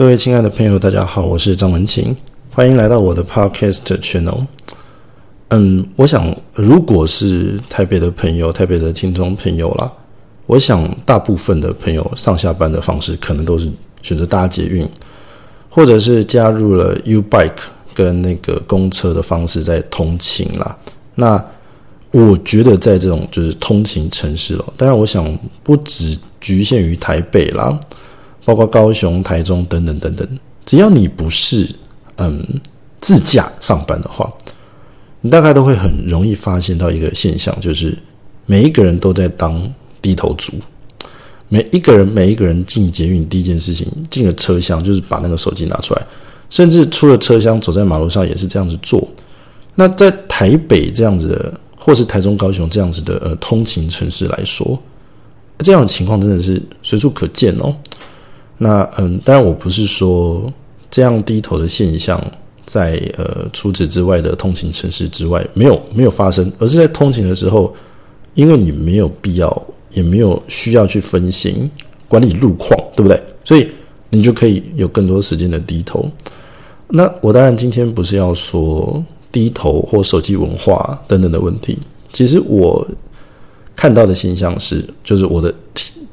各位亲爱的朋友，大家好，我是张文琴，欢迎来到我的 Podcast channel。嗯，我想，如果是台北的朋友、台北的听众朋友啦，我想大部分的朋友上下班的方式可能都是选择搭捷运，或者是加入了 U Bike 跟那个公车的方式在通勤啦。那我觉得在这种就是通勤城市了，当然，我想不只局限于台北啦。包括高雄、台中等等等等，只要你不是嗯自驾上班的话，你大概都会很容易发现到一个现象，就是每一个人都在当低头族。每一个人，每一个人进捷运第一件事情，进了车厢就是把那个手机拿出来，甚至出了车厢走在马路上也是这样子做。那在台北这样子的，或是台中、高雄这样子的呃通勤城市来说，这样的情况真的是随处可见哦。那嗯，当然我不是说这样低头的现象在呃除此之外的通勤城市之外没有没有发生，而是在通勤的时候，因为你没有必要也没有需要去分心管理路况，对不对？所以你就可以有更多时间的低头。那我当然今天不是要说低头或手机文化等等的问题，其实我看到的现象是，就是我的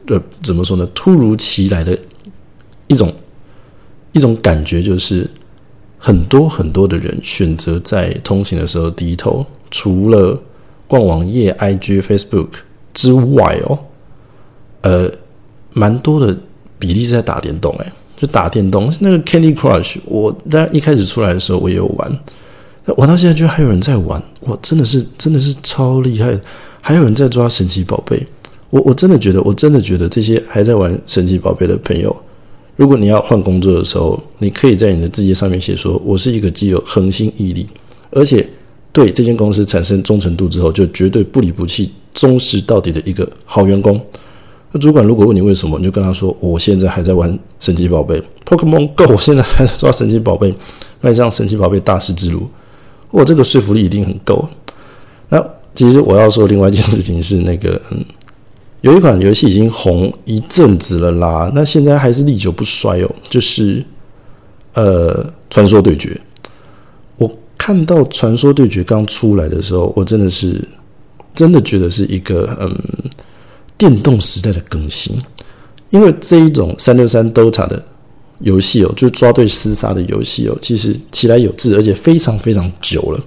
呃怎么说呢？突如其来的。一种一种感觉就是，很多很多的人选择在通勤的时候低头，除了逛网页、IG、Facebook 之外哦，呃，蛮多的比例是在打电动。哎，就打电动，那个 Candy Crush，我当然一开始出来的时候我也有玩，那玩到现在居然还有人在玩，哇，真的是真的是超厉害！还有人在抓神奇宝贝，我我真的觉得，我真的觉得这些还在玩神奇宝贝的朋友。如果你要换工作的时候，你可以在你的字节上面写说：“我是一个既有恒心毅力，而且对这间公司产生忠诚度之后，就绝对不离不弃、忠实到底的一个好员工。”那主管如果问你为什么，你就跟他说：“我现在还在玩神奇宝贝 Pokemon Go，我现在还在抓神奇宝贝，迈向神奇宝贝大师之路。”我这个说服力一定很够。那其实我要说另外一件事情是那个嗯。有一款游戏已经红一阵子了啦，那现在还是历久不衰哦。就是呃，传说对决。我看到传说对决刚出来的时候，我真的是真的觉得是一个嗯，电动时代的更新。因为这一种三六三 DOTA 的游戏哦，就是抓对厮杀的游戏哦，其实起来有志，而且非常非常久了。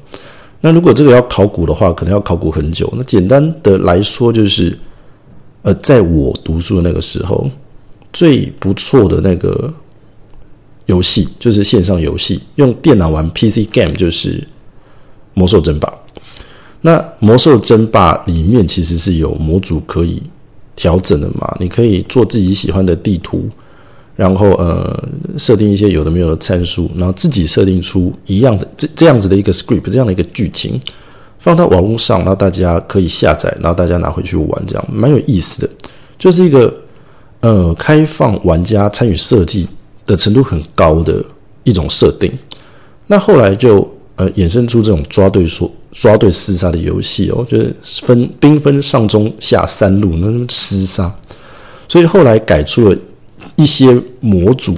那如果这个要考古的话，可能要考古很久。那简单的来说，就是。呃，在我读书的那个时候，最不错的那个游戏就是线上游戏，用电脑玩 PC game 就是《魔兽争霸》。那《魔兽争霸》里面其实是有模组可以调整的嘛？你可以做自己喜欢的地图，然后呃，设定一些有的没有的参数，然后自己设定出一样的这这样子的一个 script，这样的一个剧情。放到网络上，然后大家可以下载，然后大家拿回去玩，这样蛮有意思的。就是一个呃开放玩家参与设计的程度很高的一种设定。那后来就呃衍生出这种抓对说抓对厮杀的游戏哦，就是分兵分上中下三路那厮杀，所以后来改出了一些模组，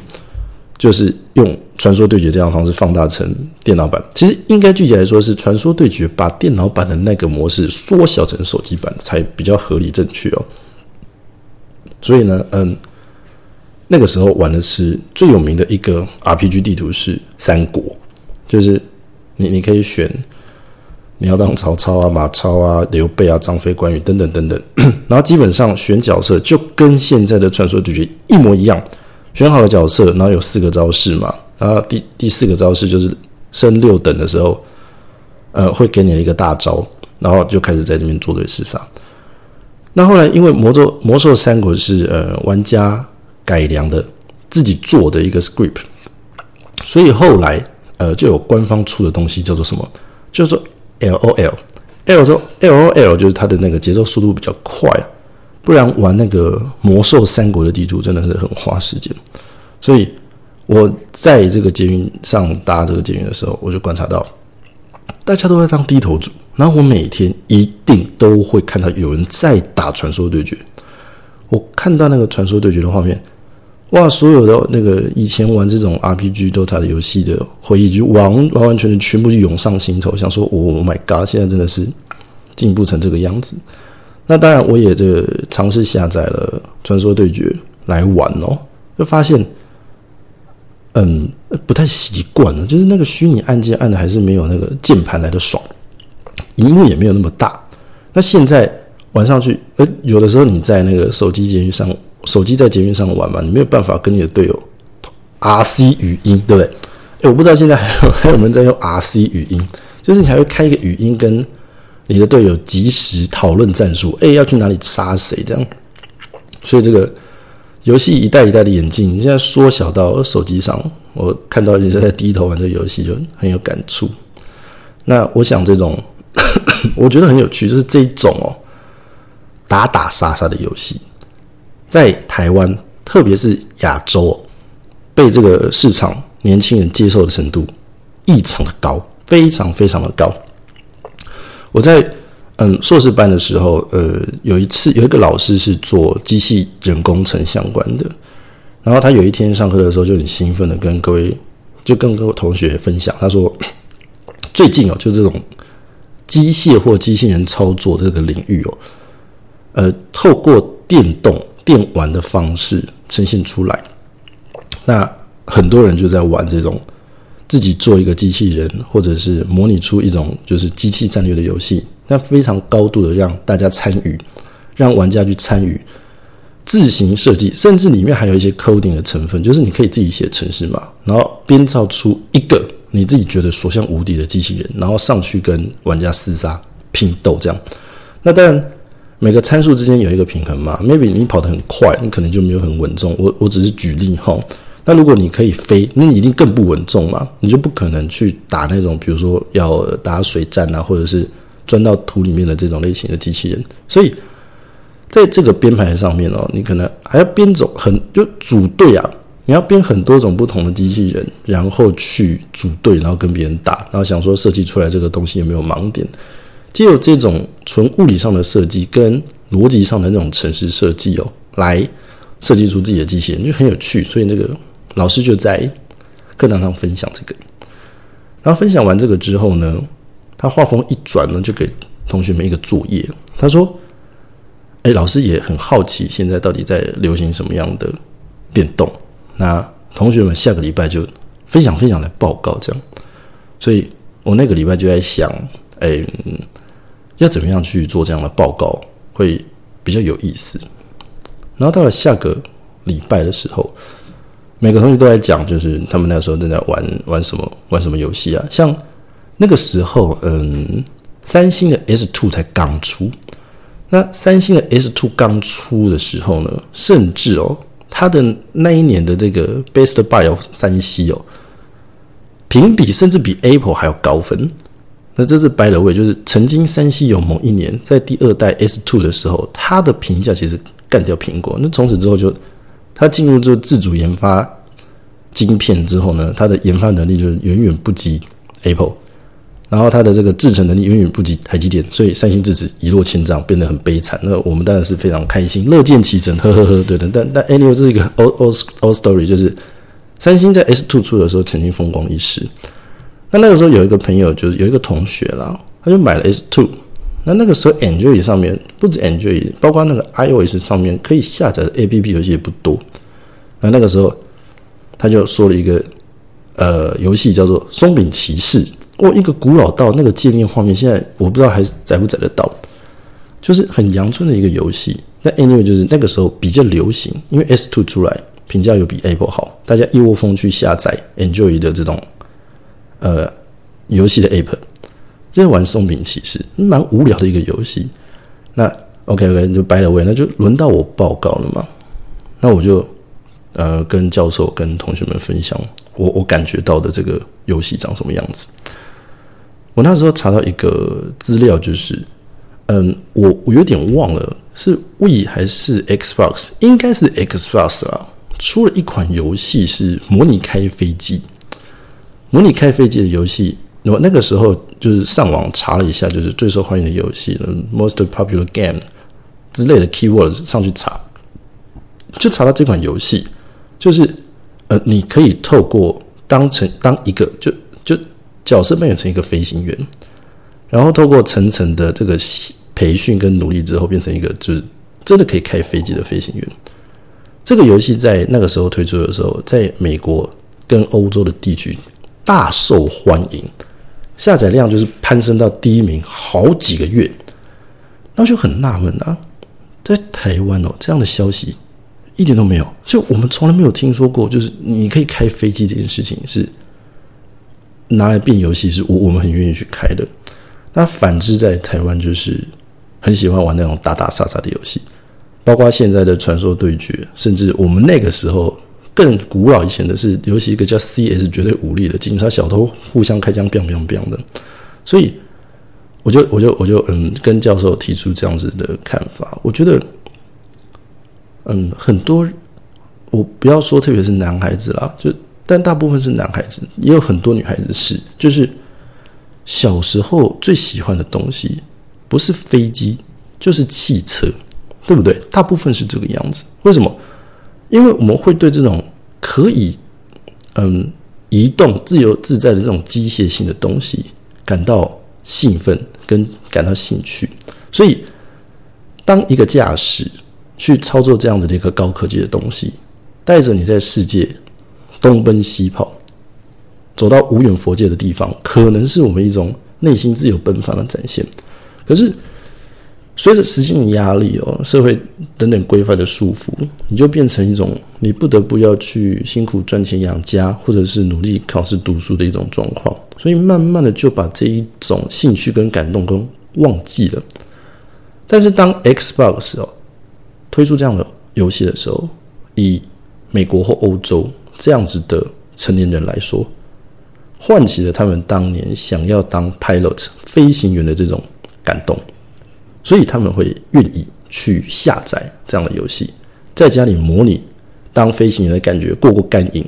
就是用。传说对决这样的方式放大成电脑版，其实应该具体来说是传说对决把电脑版的那个模式缩小成手机版才比较合理正确哦。所以呢，嗯，那个时候玩的是最有名的一个 RPG 地图是三国，就是你你可以选你要当曹操啊、马超啊、刘备啊、张飞、关羽等等等等，然后基本上选角色就跟现在的传说对决一模一样，选好了角色，然后有四个招式嘛。然后第第四个招式就是升六等的时候，呃，会给你一个大招，然后就开始在这边做对厮杀。那后来因为魔咒魔兽三国是呃玩家改良的自己做的一个 script，所以后来呃就有官方出的东西叫做什么？叫做 L O L，L 说 L O L 就是它的那个节奏速度比较快啊，不然玩那个魔兽三国的地图真的是很花时间，所以。我在这个捷运上搭这个捷运的时候，我就观察到，大家都在当低头族。然后我每天一定都会看到有人在打传说对决。我看到那个传说对决的画面，哇，所有的那个以前玩这种 RPG DOTA 的游戏的回忆，就完完完全全全部就涌上心头，想说，Oh my god，现在真的是进步成这个样子。那当然，我也这尝试下载了《传说对决》来玩哦，就发现，嗯，不太习惯了，就是那个虚拟按键按的还是没有那个键盘来的爽，荧幕也没有那么大。那现在玩上去，呃，有的时候你在那个手机监狱上。手机在捷运上玩嘛，你没有办法跟你的队友 R C 语音，对不对？哎，我不知道现在还有还有人在用 R C 语音，就是你还会开一个语音跟你的队友及时讨论战术，哎，要去哪里杀谁这样。所以这个游戏一代一代的演进，现在缩小到手机上，我看到人家在低头玩这个游戏就很有感触。那我想这种 我觉得很有趣，就是这一种哦打打杀杀的游戏。在台湾，特别是亚洲，被这个市场年轻人接受的程度异常的高，非常非常的高。我在嗯硕士班的时候，呃，有一次有一个老师是做机器人工程相关的，然后他有一天上课的时候就很兴奋的跟各位，就跟各位同学分享，他说最近哦，就这种机械或机器人操作这个领域哦，呃，透过电动。电玩的方式呈现出来，那很多人就在玩这种自己做一个机器人，或者是模拟出一种就是机器战略的游戏，那非常高度的让大家参与，让玩家去参与自行设计，甚至里面还有一些 coding 的成分，就是你可以自己写程式嘛，然后编造出一个你自己觉得所向无敌的机器人，然后上去跟玩家厮杀拼斗这样。那当然。每个参数之间有一个平衡嘛？Maybe 你跑得很快，你可能就没有很稳重。我我只是举例哈。那如果你可以飞，那你一定更不稳重嘛？你就不可能去打那种，比如说要打水战啊，或者是钻到土里面的这种类型的机器人。所以在这个编排上面哦，你可能还要编种很就组队啊，你要编很多种不同的机器人，然后去组队，然后跟别人打，然后想说设计出来这个东西有没有盲点。既有这种纯物理上的设计跟逻辑上的那种城市设计哦，来设计出自己的机器人就很有趣。所以那个老师就在课堂上分享这个，然后分享完这个之后呢，他画风一转呢，就给同学们一个作业。他说：“哎，老师也很好奇，现在到底在流行什么样的变动？那同学们下个礼拜就分享分享来报告这样。所以我那个礼拜就在想，哎。”要怎么样去做这样的报告会比较有意思？然后到了下个礼拜的时候，每个同学都在讲，就是他们那时候正在玩玩什么玩什么游戏啊？像那个时候，嗯，三星的 S Two 才刚出。那三星的 S Two 刚出的时候呢，甚至哦，它的那一年的这个 Best Buy 三星哦，评比甚至比 Apple 还要高分。那这是 by the way，就是曾经三星有某一年在第二代 S Two 的时候，它的评价其实干掉苹果。那从此之后就，它进入这自主研发晶片之后呢，它的研发能力就远远不及 Apple，然后它的这个制程能力远远不及台积电，所以三星自此一落千丈，变得很悲惨。那我们当然是非常开心，乐见其成，呵呵呵，对的。但但 anyway，这是一个 old old old story，就是三星在 S Two 出的时候曾经风光一时。那那个时候有一个朋友，就是有一个同学啦，他就买了 S Two。那那个时候 Android 上面不止 Android，包括那个 iOS 上面可以下载的 APP 游戏也不多。那那个时候他就说了一个呃游戏叫做《松饼骑士》，哦，一个古老到那个界面画面，现在我不知道还载不载得到，就是很阳春的一个游戏。那 Anyway 就是那个时候比较流行，因为 S Two 出来评价有比 Apple 好，大家一窝蜂去下载 Android 的这种。呃，游戏的 app 就是玩松饼骑士，蛮无聊的一个游戏。那 OK OK 就掰了位，那就轮到我报告了嘛。那我就呃跟教授跟同学们分享我我感觉到的这个游戏长什么样子。我那时候查到一个资料，就是嗯，我我有点忘了是 We 还是 Xbox，应该是 Xbox 啊，出了一款游戏是模拟开飞机。模拟开飞机的游戏，那么那个时候就是上网查了一下，就是最受欢迎的游戏，most popular game 之类的 keywords 上去查，就查到这款游戏就是呃，你可以透过当成当一个就就角色扮演成一个飞行员，然后透过层层的这个培训跟努力之后，变成一个就是真的可以开飞机的飞行员。这个游戏在那个时候推出的时候，在美国跟欧洲的地区大受欢迎，下载量就是攀升到第一名好几个月。那就很纳闷啊，在台湾哦，这样的消息一点都没有，就我们从来没有听说过，就是你可以开飞机这件事情是拿来变游戏，是我我们很愿意去开的。那反之，在台湾就是很喜欢玩那种打打杀杀的游戏。包括现在的传说对决，甚至我们那个时候更古老以前的是尤其，一个叫 CS 绝对武力的警察小偷互相开枪，biang biang biang 的。所以我就我就我就嗯，跟教授提出这样子的看法。我觉得，嗯，很多我不要说，特别是男孩子啦，就但大部分是男孩子，也有很多女孩子是，就是小时候最喜欢的东西不是飞机，就是汽车。对不对？大部分是这个样子。为什么？因为我们会对这种可以嗯移动、自由自在的这种机械性的东西感到兴奋跟感到兴趣。所以，当一个驾驶去操作这样子的一个高科技的东西，带着你在世界东奔西跑，走到无远佛界的地方，可能是我们一种内心自由奔放的展现。可是。随着时间的压力哦，社会等等规范的束缚，你就变成一种你不得不要去辛苦赚钱养家，或者是努力考试读书的一种状况。所以慢慢的就把这一种兴趣跟感动跟忘记了。但是当 Xbox 哦推出这样的游戏的时候，以美国或欧洲这样子的成年人来说，唤起了他们当年想要当 pilot 飞行员的这种感动。所以他们会愿意去下载这样的游戏，在家里模拟当飞行员的感觉，过过干瘾。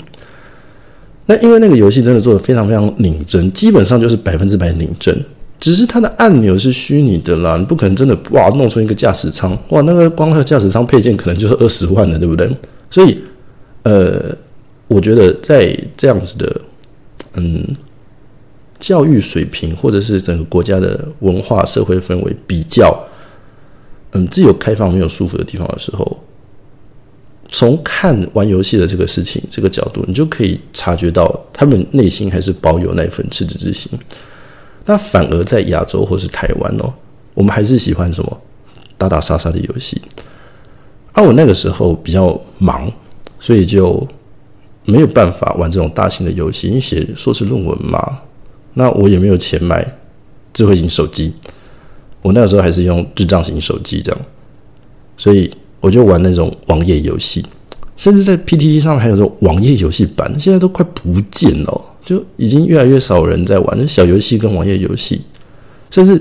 那因为那个游戏真的做的非常非常拧真，基本上就是百分之百拧真，只是它的按钮是虚拟的啦，你不可能真的哇弄出一个驾驶舱哇，那个光那个驾驶舱配件可能就是二十万的，对不对？所以，呃，我觉得在这样子的，嗯。教育水平，或者是整个国家的文化社会氛围比较，嗯，自由开放、没有束缚的地方的时候，从看玩游戏的这个事情这个角度，你就可以察觉到他们内心还是保有那份赤子之心。那反而在亚洲或是台湾哦，我们还是喜欢什么打打杀杀的游戏。啊，我那个时候比较忙，所以就没有办法玩这种大型的游戏，因为写硕士论文嘛。那我也没有钱买智慧型手机，我那个时候还是用智障型手机这样，所以我就玩那种网页游戏，甚至在 PTT 上还有这种网页游戏版，现在都快不见了，就已经越来越少人在玩那小游戏跟网页游戏，甚至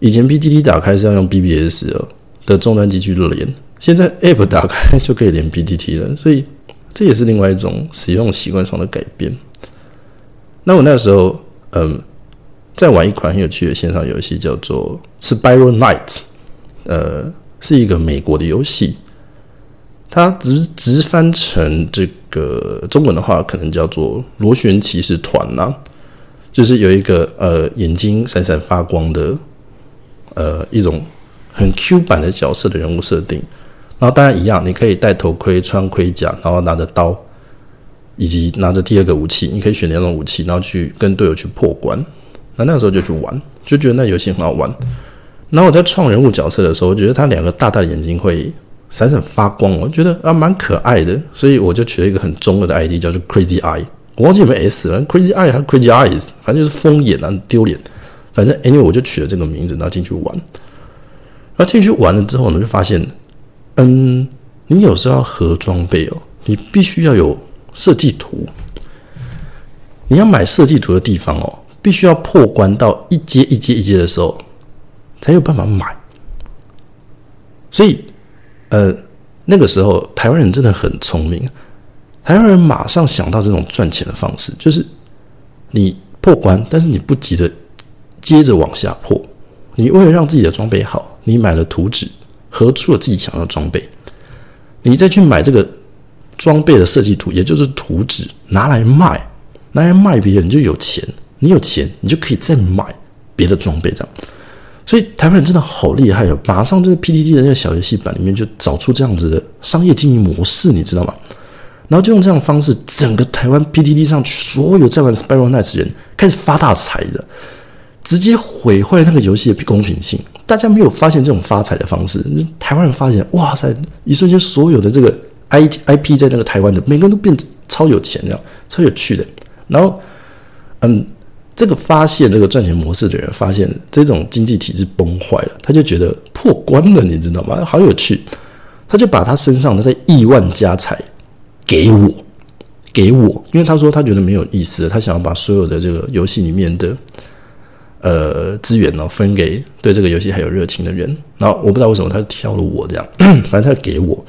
以前 PTT 打开是要用 BBS 哦的终端机去连，现在 App 打开就可以连 PTT 了，所以这也是另外一种使用习惯上的改变。那我那个时候。嗯，在玩一款很有趣的线上游戏，叫做《Spiral Night》。呃，是一个美国的游戏，它直直翻成这个中文的话，可能叫做《螺旋骑士团》呐。就是有一个呃眼睛闪闪发光的呃一种很 Q 版的角色的人物设定。然后当然一样，你可以戴头盔、穿盔甲，然后拿着刀。以及拿着第二个武器，你可以选两种武器，然后去跟队友去破关。那那个时候就去玩，就觉得那游戏很好玩。然后我在创人物角色的时候，我觉得他两个大大的眼睛会闪闪发光，我觉得啊蛮可爱的，所以我就取了一个很中二的 ID，叫做 Crazy Eye。我忘记有没有 S 了，Crazy Eye 还是 Crazy Eyes，反正就是疯眼啊，丢脸。反正 anyway 我就取了这个名字，然后进去玩。然后进去玩了之后呢，就发现，嗯，你有时候要合装备哦，你必须要有。设计图，你要买设计图的地方哦，必须要破关到一阶一阶一阶的时候，才有办法买。所以，呃，那个时候台湾人真的很聪明，台湾人马上想到这种赚钱的方式，就是你破关，但是你不急着接着往下破，你为了让自己的装备好，你买了图纸，合出了自己想要的装备，你再去买这个。装备的设计图，也就是图纸拿来卖，拿来卖别人就有钱，你有钱你就可以再买别的装备这样。所以台湾人真的好厉害哦！马上就是 PDD 的那个小游戏版里面就找出这样子的商业经营模式，你知道吗？然后就用这样方式，整个台湾 PDD 上所有在玩 Spiral Nights 人开始发大财的，直接毁坏那个游戏的不公平性。大家没有发现这种发财的方式，台湾人发现，哇塞！一瞬间所有的这个 I IP 在那个台湾的每个人都变超有钱，这样超有趣的。然后，嗯。这个发现这个赚钱模式的人，发现这种经济体制崩坏了，他就觉得破关了，你知道吗？好有趣，他就把他身上的这亿万家财给我，给我，因为他说他觉得没有意思，他想要把所有的这个游戏里面的呃资源呢分给对这个游戏还有热情的人。然后我不知道为什么他挑了我这样，反正他给我，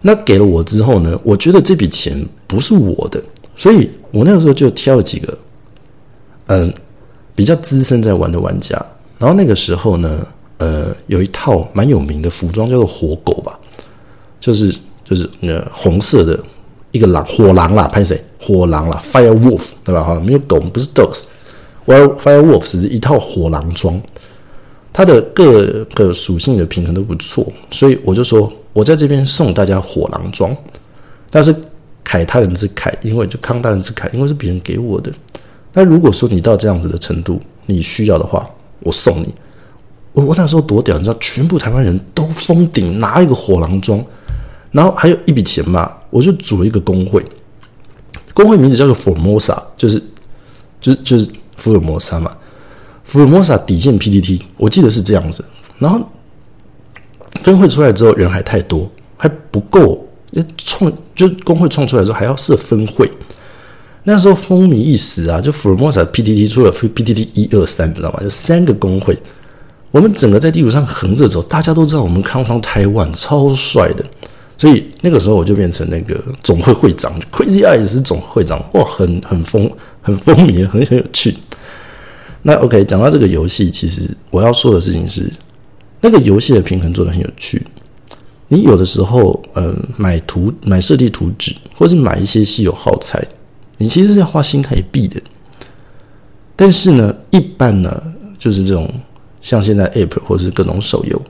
那给了我之后呢，我觉得这笔钱不是我的，所以我那个时候就挑了几个。嗯，比较资深在玩的玩家，然后那个时候呢，呃，有一套蛮有名的服装叫做火狗吧，就是就是那红色的一个狼火狼啦，拍谁火狼啦，Fire Wolf 对吧？哈，没有狗，不是 Dogs，Fire Fire Wolf 是一套火狼装，它的各个属性的平衡都不错，所以我就说我在这边送大家火狼装，但是凯他人之凯，因为就康大人之凯，因为是别人给我的。那如果说你到这样子的程度，你需要的话，我送你。我我那时候多屌，你知道，全部台湾人都封顶拿一个火狼装，然后还有一笔钱嘛，我就组了一个工会，工会名字叫做 Formosa，就是就是就是福尔摩沙嘛福尔摩沙底线 PDT，我记得是这样子。然后分会出来之后，人还太多，还不够，要创就工会创出来之后还要设分会。那时候风靡一时啊，就福尔摩斯 PTT 出了 PTT 一二三，知道吗？就三个工会，我们整个在地图上横着走，大家都知道我们康方台湾超帅的，所以那个时候我就变成那个总会会长，Crazy Eyes 是总会长，哇，很很风很风靡，很很有趣。那 OK，讲到这个游戏，其实我要说的事情是，那个游戏的平衡做的很有趣。你有的时候，呃，买图买设计图纸，或是买一些稀有耗材。你其实是要花新台币的，但是呢，一般呢，就是这种像现在 App 或是各种手游，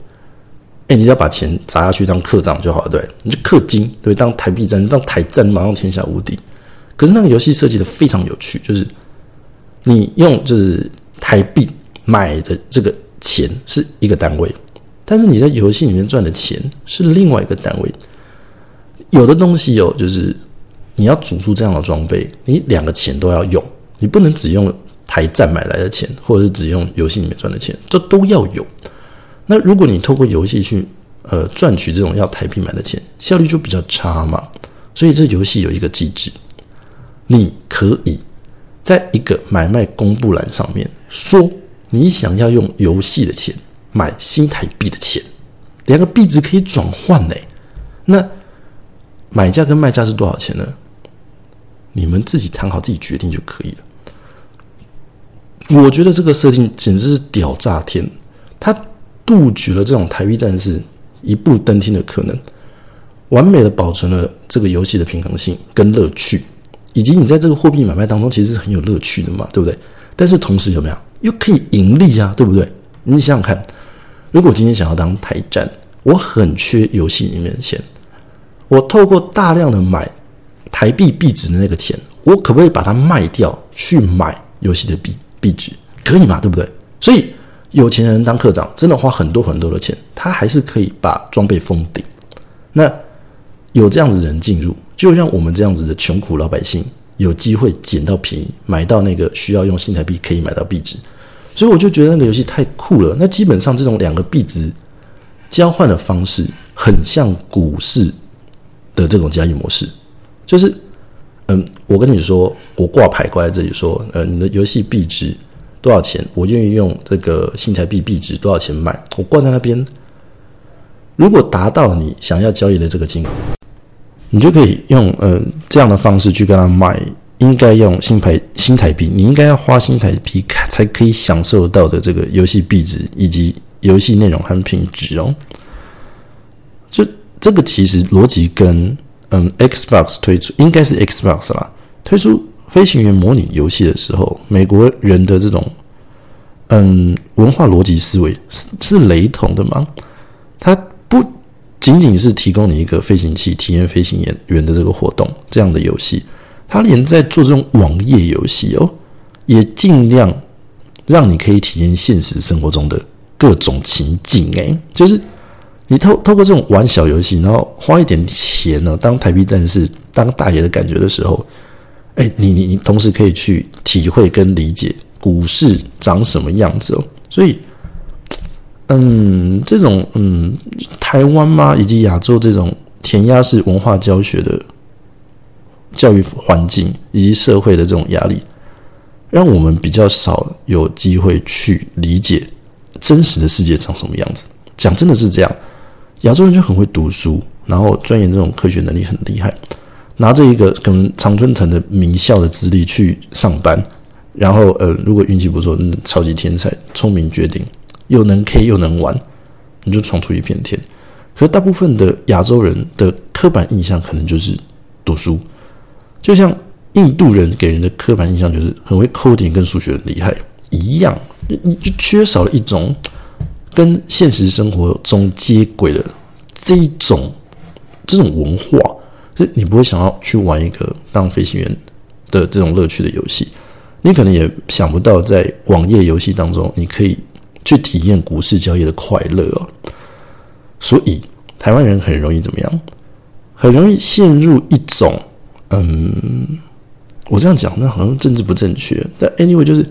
哎，你只要把钱砸下去当客账就好了，对，你就氪金，对，当台币战，当台战，马上天下无敌。可是那个游戏设计的非常有趣，就是你用就是台币买的这个钱是一个单位，但是你在游戏里面赚的钱是另外一个单位。有的东西有就是。你要组出这样的装备，你两个钱都要用，你不能只用台站买来的钱，或者是只用游戏里面赚的钱，这都要有。那如果你透过游戏去呃赚取这种要台币买的钱，效率就比较差嘛。所以这游戏有一个机制，你可以在一个买卖公布栏上面说，你想要用游戏的钱买新台币的钱，两个币值可以转换呢。那买价跟卖价是多少钱呢？你们自己谈好，自己决定就可以了。我觉得这个设定简直是屌炸天，它杜绝了这种台币战士一步登天的可能，完美的保存了这个游戏的平衡性跟乐趣，以及你在这个货币买卖当中其实是很有乐趣的嘛，对不对？但是同时有没有又可以盈利啊，对不对？你想想看，如果今天想要当台站，我很缺游戏里面的钱，我透过大量的买。台币币值的那个钱，我可不可以把它卖掉去买游戏的币币值？可以嘛？对不对？所以有钱人当科长，真的花很多很多的钱，他还是可以把装备封顶。那有这样子人进入，就让我们这样子的穷苦老百姓有机会捡到便宜，买到那个需要用新台币可以买到币值。所以我就觉得那个游戏太酷了。那基本上这种两个币值交换的方式，很像股市的这种交易模式。就是，嗯，我跟你说，我挂牌挂在这里说，呃，你的游戏币值多少钱？我愿意用这个新台币币值多少钱卖？我挂在那边。如果达到你想要交易的这个金额，你就可以用呃这样的方式去跟他卖。应该用新牌新台币，你应该要花新台币才可以享受到的这个游戏币值以及游戏内容和品质哦。就这个其实逻辑跟。嗯，Xbox 推出应该是 Xbox 啦，推出飞行员模拟游戏的时候，美国人的这种嗯文化逻辑思维是是雷同的吗？他仅仅是提供你一个飞行器体验飞行员员的这个活动这样的游戏，它连在做这种网页游戏哦，也尽量让你可以体验现实生活中的各种情景诶，就是你透透过这种玩小游戏，然后花一点钱呢，当台币战士当大爷的感觉的时候，哎，你你你同时可以去体会跟理解股市长什么样子哦，所以。嗯，这种嗯，台湾嘛，以及亚洲这种填鸭式文化教学的教育环境，以及社会的这种压力，让我们比较少有机会去理解真实的世界长什么样子。讲真的是这样，亚洲人就很会读书，然后钻研这种科学能力很厉害，拿着一个可能常春藤的名校的资历去上班，然后呃，如果运气不错，嗯超级天才，聪明绝顶。又能 K 又能玩，你就闯出一片天。可是大部分的亚洲人的刻板印象可能就是读书，就像印度人给人的刻板印象就是很会 coding 跟数学很厉害一样，你就缺少了一种跟现实生活中接轨的这一种这种文化，所以你不会想要去玩一个当飞行员的这种乐趣的游戏，你可能也想不到在网页游戏当中你可以。去体验股市交易的快乐哦，所以台湾人很容易怎么样？很容易陷入一种嗯，我这样讲那好像政治不正确，但 anyway 就是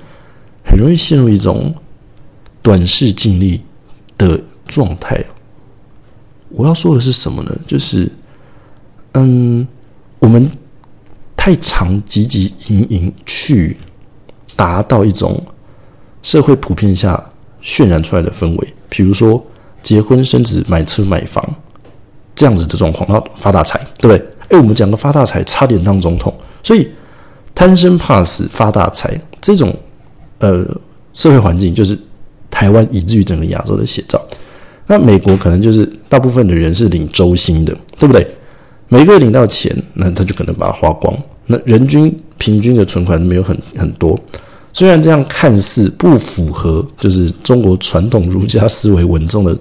很容易陷入一种短视尽力的状态我要说的是什么呢？就是嗯，我们太常汲汲营营去达到一种社会普遍下。渲染出来的氛围，比如说结婚生子、买车买房这样子的状况，然后发大财，对不对？哎，我们讲个发大财，差点当总统，所以贪生怕死、发大财这种呃社会环境，就是台湾以至于整个亚洲的写照。那美国可能就是大部分的人是领周薪的，对不对？每个月领到钱，那他就可能把它花光，那人均平均的存款没有很很多。虽然这样看似不符合就是中国传统儒家思维稳重的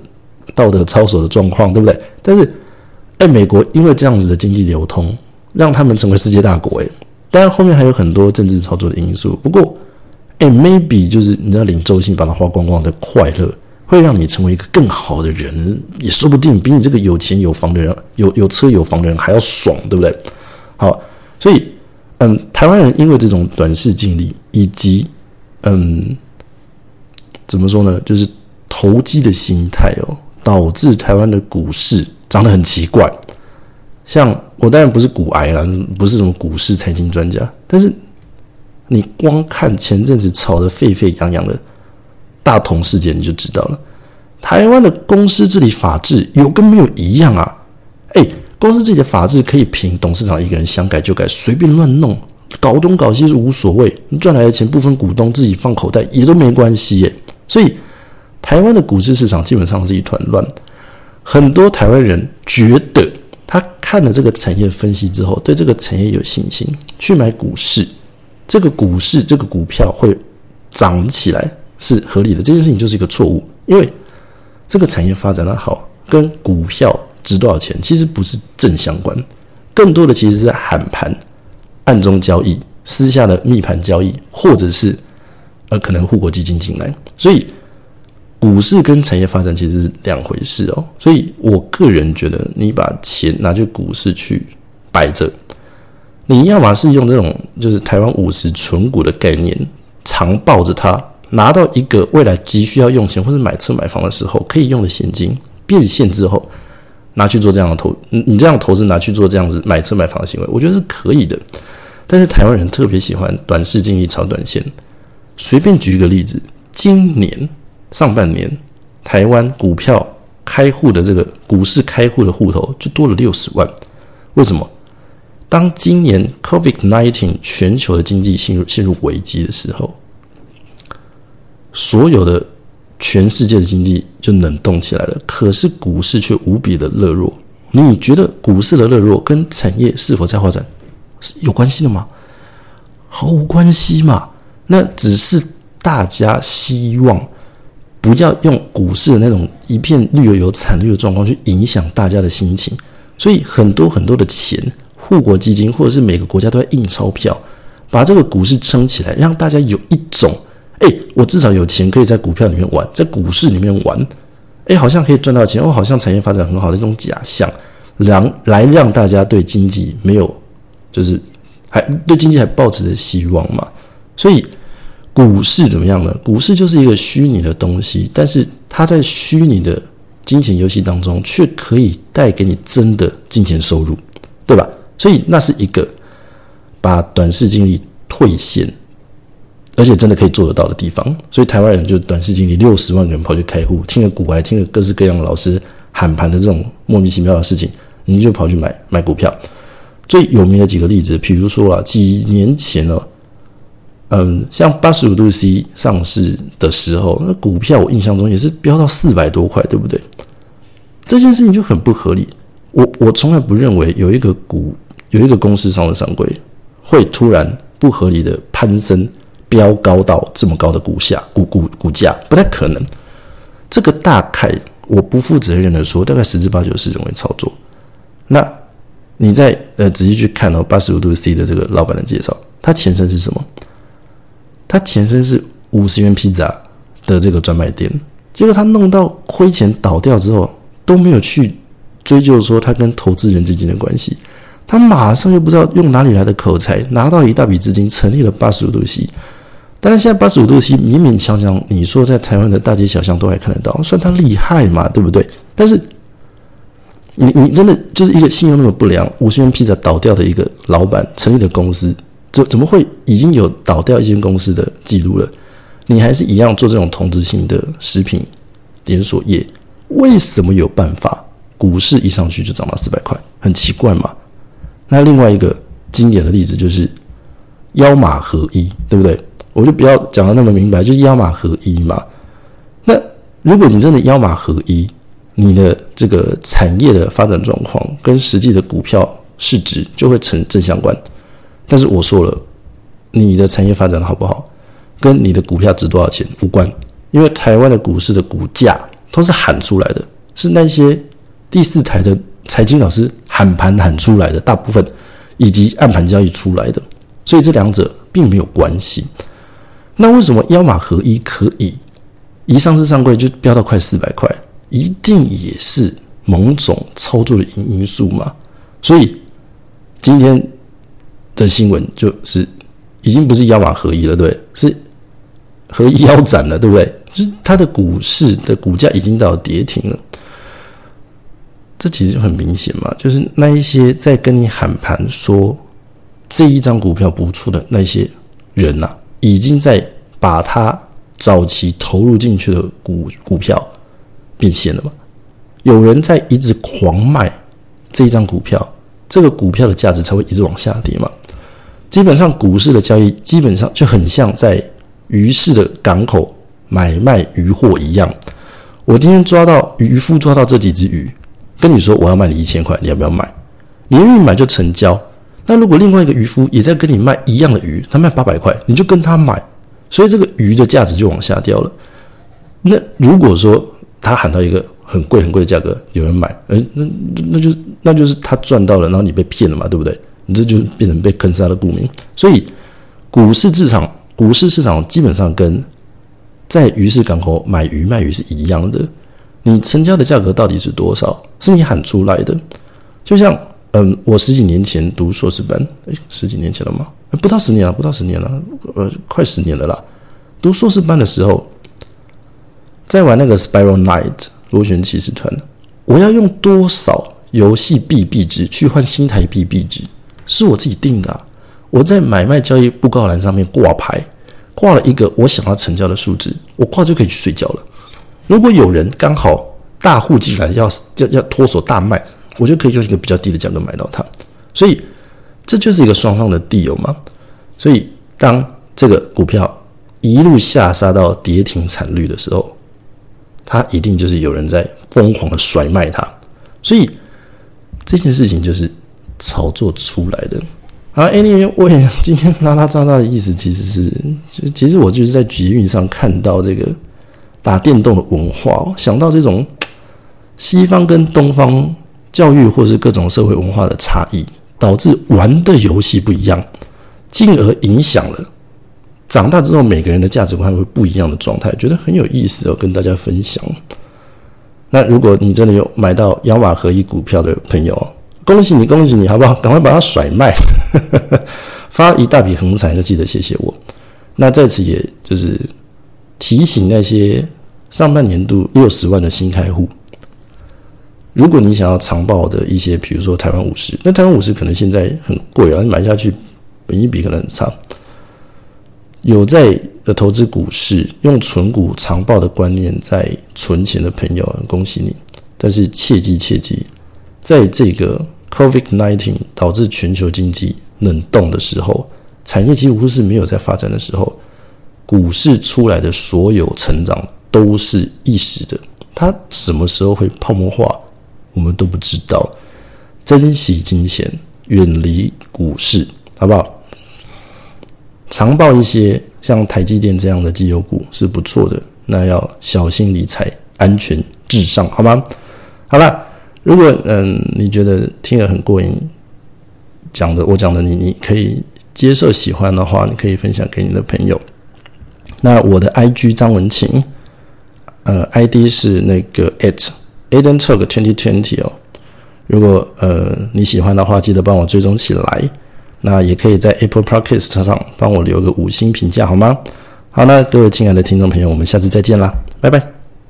道德操守的状况，对不对？但是，哎，美国因为这样子的经济流通，让他们成为世界大国。哎，当然后面还有很多政治操作的因素。不过，哎，maybe 就是你知道领周薪把它花光光的快乐，会让你成为一个更好的人，也说不定比你这个有钱有房的人、有有车有房的人还要爽，对不对？好，所以。嗯，台湾人因为这种短视经历，以及嗯，怎么说呢，就是投机的心态哦，导致台湾的股市涨得很奇怪。像我当然不是股癌了，不是什么股市财经专家，但是你光看前阵子炒得沸沸扬扬的大同事件，你就知道了，台湾的公司治理法治有跟没有一样啊？哎。公司自己的法制可以凭董事长一个人想改就改，随便乱弄，搞东搞西是无所谓。你赚来的钱部分股东自己放口袋也都没关系耶。所以台湾的股市市场基本上是一团乱。很多台湾人觉得他看了这个产业分析之后，对这个产业有信心，去买股市，这个股市这个股票会涨起来是合理的。这件事情就是一个错误，因为这个产业发展的好跟股票。值多少钱？其实不是正相关，更多的其实是喊盘、暗中交易、私下的密盘交易，或者是呃可能护国基金进来。所以股市跟产业发展其实是两回事哦。所以我个人觉得，你把钱拿去股市去摆着，你要么是用这种就是台湾五十纯股的概念，常抱着它，拿到一个未来急需要用钱或者买车买房的时候可以用的现金变现之后。拿去做这样的投，你你这样投资拿去做这样子买车买房的行为，我觉得是可以的。但是台湾人特别喜欢短视经历炒短线。随便举一个例子，今年上半年台湾股票开户的这个股市开户的户头就多了六十万。为什么？当今年 Covid nineteen 全球的经济陷入陷入危机的时候，所有的。全世界的经济就冷冻起来了，可是股市却无比的热络。你觉得股市的热络跟产业是否在发展是有关系的吗？毫无关系嘛。那只是大家希望不要用股市的那种一片绿油油、惨绿的状况去影响大家的心情。所以很多很多的钱，护国基金或者是每个国家都在印钞票，把这个股市撑起来，让大家有一种，哎，我至少有钱可以在股票里面玩，在股市里面玩，哎，好像可以赚到钱，哦，好像产业发展很好的一种假象，让来让大家对经济没有，就是还对经济还抱持着希望嘛。所以股市怎么样呢？股市就是一个虚拟的东西，但是它在虚拟的。金钱游戏当中，却可以带给你真的金钱收入，对吧？所以那是一个把短视经历退现，而且真的可以做得到的地方。所以台湾人就短视经历六十万个人跑去开户，听了股外，听了各式各样的老师喊盘的这种莫名其妙的事情，你就跑去买买股票。最有名的几个例子，比如说啊，几年前呢。嗯，像八十五度 C 上市的时候，那股票我印象中也是飙到四百多块，对不对？这件事情就很不合理。我我从来不认为有一个股有一个公司上的上柜会突然不合理的攀升飙高到这么高的股价股股股价，不太可能。这个大概我不负责任的说，大概十之八九是人为操作。那你再呃仔细去看哦，八十五度 C 的这个老板的介绍，他前身是什么？他前身是五十元披萨的这个专卖店，结果他弄到亏钱倒掉之后，都没有去追究说他跟投资人之间的关系，他马上又不知道用哪里来的口才，拿到一大笔资金，成立了八十五度 C。当然，现在八十五度 C 勉勉强强，你说在台湾的大街小巷都还看得到，算他厉害嘛，对不对？但是，你你真的就是一个信用那么不良，五十元披萨倒掉的一个老板成立的公司。怎怎么会已经有倒掉一间公司的记录了？你还是一样做这种同质性的食品连锁业，为什么有办法？股市一上去就涨到四百块，很奇怪嘛？那另外一个经典的例子就是腰马合一，对不对？我就不要讲的那么明白，就是腰马合一嘛。那如果你真的腰马合一，你的这个产业的发展状况跟实际的股票市值就会成正相关。但是我说了，你的产业发展的好不好，跟你的股票值多少钱无关，因为台湾的股市的股价都是喊出来的，是那些第四台的财经老师喊盘喊出来的，大部分以及暗盘交易出来的，所以这两者并没有关系。那为什么腰马合一可以一上市上柜就飙到快四百块，一定也是某种操作的因素嘛？所以今天。的新闻就是已经不是腰马合一了，对，是合一腰斩了，对不对？是它的股市的股价已经到跌停了，这其实就很明显嘛，就是那一些在跟你喊盘说这一张股票不错的那些人呐，已经在把它早期投入进去的股股票变现了嘛？有人在一直狂卖这一张股票，这个股票的价值才会一直往下跌嘛？基本上股市的交易基本上就很像在鱼市的港口买卖鱼货一样。我今天抓到渔夫抓到这几只鱼，跟你说我要卖你一千块，你要不要买？你愿意买就成交。那如果另外一个渔夫也在跟你卖一样的鱼，他卖八百块，你就跟他买，所以这个鱼的价值就往下掉了。那如果说他喊到一个很贵很贵的价格，有人买，哎，那那就那就是他赚到了，然后你被骗了嘛，对不对？你这就变成被坑杀的股民，所以股市市场，股市市场基本上跟在鱼市港口买鱼卖鱼是一样的。你成交的价格到底是多少？是你喊出来的。就像，嗯，我十几年前读硕士班，哎，十几年前了吗？不到十年了，不到十年了，呃，快十年了啦。读硕士班的时候，在玩那个 Spiral Night 螺旋骑士团，我要用多少游戏币币值去换新台币币值？是我自己定的，我在买卖交易布告栏上面挂牌，挂了一个我想要成交的数值，我挂就可以去睡觉了。如果有人刚好大户进来要要要脱手大卖，我就可以用一个比较低的价格买到它。所以这就是一个双方的地友嘛。所以当这个股票一路下杀到跌停惨绿的时候，它一定就是有人在疯狂的甩卖它。所以。这件事情就是炒作出来的。啊，anyway，今天拉拉杂杂的意思其实是，其实我就是在集运上看到这个打电动的文化，想到这种西方跟东方教育或是各种社会文化的差异，导致玩的游戏不一样，进而影响了长大之后每个人的价值观会不一样的状态，觉得很有意思哦，跟大家分享。那如果你真的有买到亚马合一股票的朋友，恭喜你，恭喜你，好不好？赶快把它甩卖，发一大笔横财，就记得谢谢我。那在此也就是提醒那些上半年度六十万的新开户，如果你想要长报的一些，比如说台湾五十，那台湾五十可能现在很贵啊，你买下去本一比可能很差。有在的投资股市用存股长报的观念在存钱的朋友，恭喜你！但是切记切记，在这个 COVID nineteen 导致全球经济冷冻的时候，产业几乎是没有在发展的时候，股市出来的所有成长都是一时的。它什么时候会泡沫化，我们都不知道。珍惜金钱，远离股市，好不好？长报一些像台积电这样的绩优股是不错的，那要小心理财，安全至上，好吗？好了，如果嗯你觉得听了很过瘾，讲的我讲的你你可以接受喜欢的话，你可以分享给你的朋友。那我的 I G 张文琴，呃 I D 是那个 at Aden Talk Twenty Twenty 哦。如果呃你喜欢的话，记得帮我追踪起来。那也可以在 Apple Podcast 上帮我留个五星评价，好吗？好，那各位亲爱的听众朋友，我们下次再见啦，拜拜。